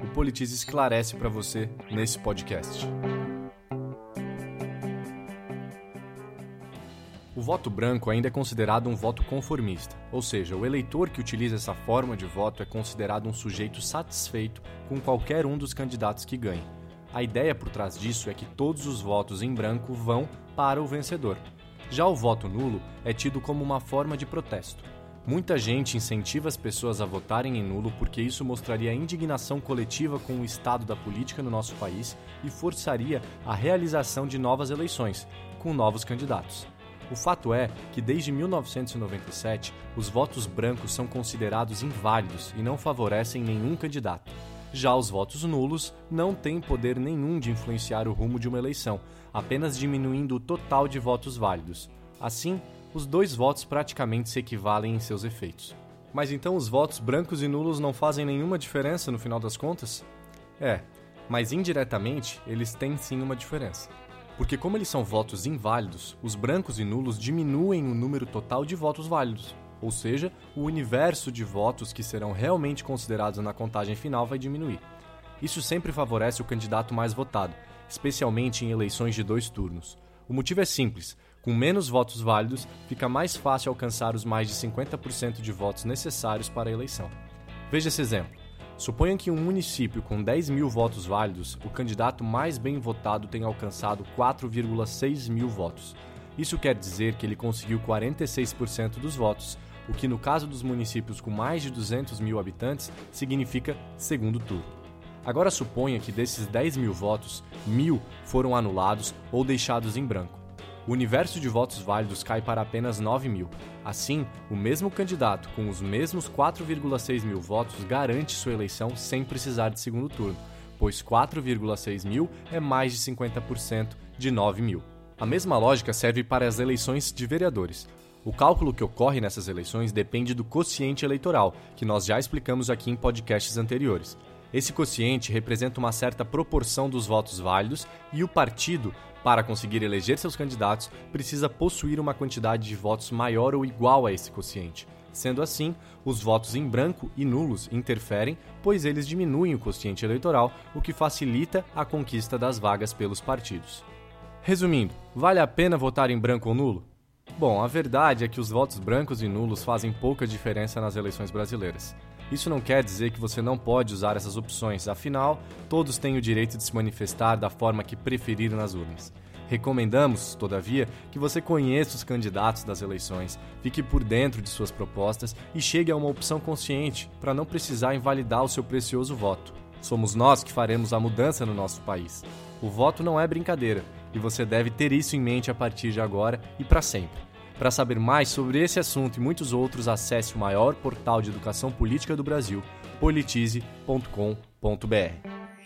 O Politize esclarece para você nesse podcast. O voto branco ainda é considerado um voto conformista, ou seja, o eleitor que utiliza essa forma de voto é considerado um sujeito satisfeito com qualquer um dos candidatos que ganhe. A ideia por trás disso é que todos os votos em branco vão para o vencedor. Já o voto nulo é tido como uma forma de protesto. Muita gente incentiva as pessoas a votarem em nulo porque isso mostraria indignação coletiva com o estado da política no nosso país e forçaria a realização de novas eleições, com novos candidatos. O fato é que desde 1997 os votos brancos são considerados inválidos e não favorecem nenhum candidato. Já os votos nulos não têm poder nenhum de influenciar o rumo de uma eleição, apenas diminuindo o total de votos válidos. Assim, os dois votos praticamente se equivalem em seus efeitos. Mas então os votos brancos e nulos não fazem nenhuma diferença no final das contas? É, mas indiretamente eles têm sim uma diferença. Porque, como eles são votos inválidos, os brancos e nulos diminuem o número total de votos válidos. Ou seja, o universo de votos que serão realmente considerados na contagem final vai diminuir. Isso sempre favorece o candidato mais votado, especialmente em eleições de dois turnos. O motivo é simples: com menos votos válidos, fica mais fácil alcançar os mais de 50% de votos necessários para a eleição. Veja esse exemplo. Suponha que em um município com 10 mil votos válidos, o candidato mais bem votado tenha alcançado 4,6 mil votos. Isso quer dizer que ele conseguiu 46% dos votos, o que no caso dos municípios com mais de 200 mil habitantes significa segundo turno. Agora suponha que desses 10 mil votos, mil foram anulados ou deixados em branco o universo de votos válidos cai para apenas 9 mil. Assim, o mesmo candidato com os mesmos 4,6 mil votos garante sua eleição sem precisar de segundo turno, pois 4,6 mil é mais de 50% de 9 mil. A mesma lógica serve para as eleições de vereadores. O cálculo que ocorre nessas eleições depende do quociente eleitoral, que nós já explicamos aqui em podcasts anteriores. Esse quociente representa uma certa proporção dos votos válidos e o partido para conseguir eleger seus candidatos, precisa possuir uma quantidade de votos maior ou igual a esse quociente. Sendo assim, os votos em branco e nulos interferem, pois eles diminuem o quociente eleitoral, o que facilita a conquista das vagas pelos partidos. Resumindo, vale a pena votar em branco ou nulo? Bom, a verdade é que os votos brancos e nulos fazem pouca diferença nas eleições brasileiras. Isso não quer dizer que você não pode usar essas opções, afinal, todos têm o direito de se manifestar da forma que preferir nas urnas. Recomendamos, todavia, que você conheça os candidatos das eleições, fique por dentro de suas propostas e chegue a uma opção consciente para não precisar invalidar o seu precioso voto. Somos nós que faremos a mudança no nosso país. O voto não é brincadeira e você deve ter isso em mente a partir de agora e para sempre. Para saber mais sobre esse assunto e muitos outros, acesse o maior portal de educação política do Brasil, politize.com.br.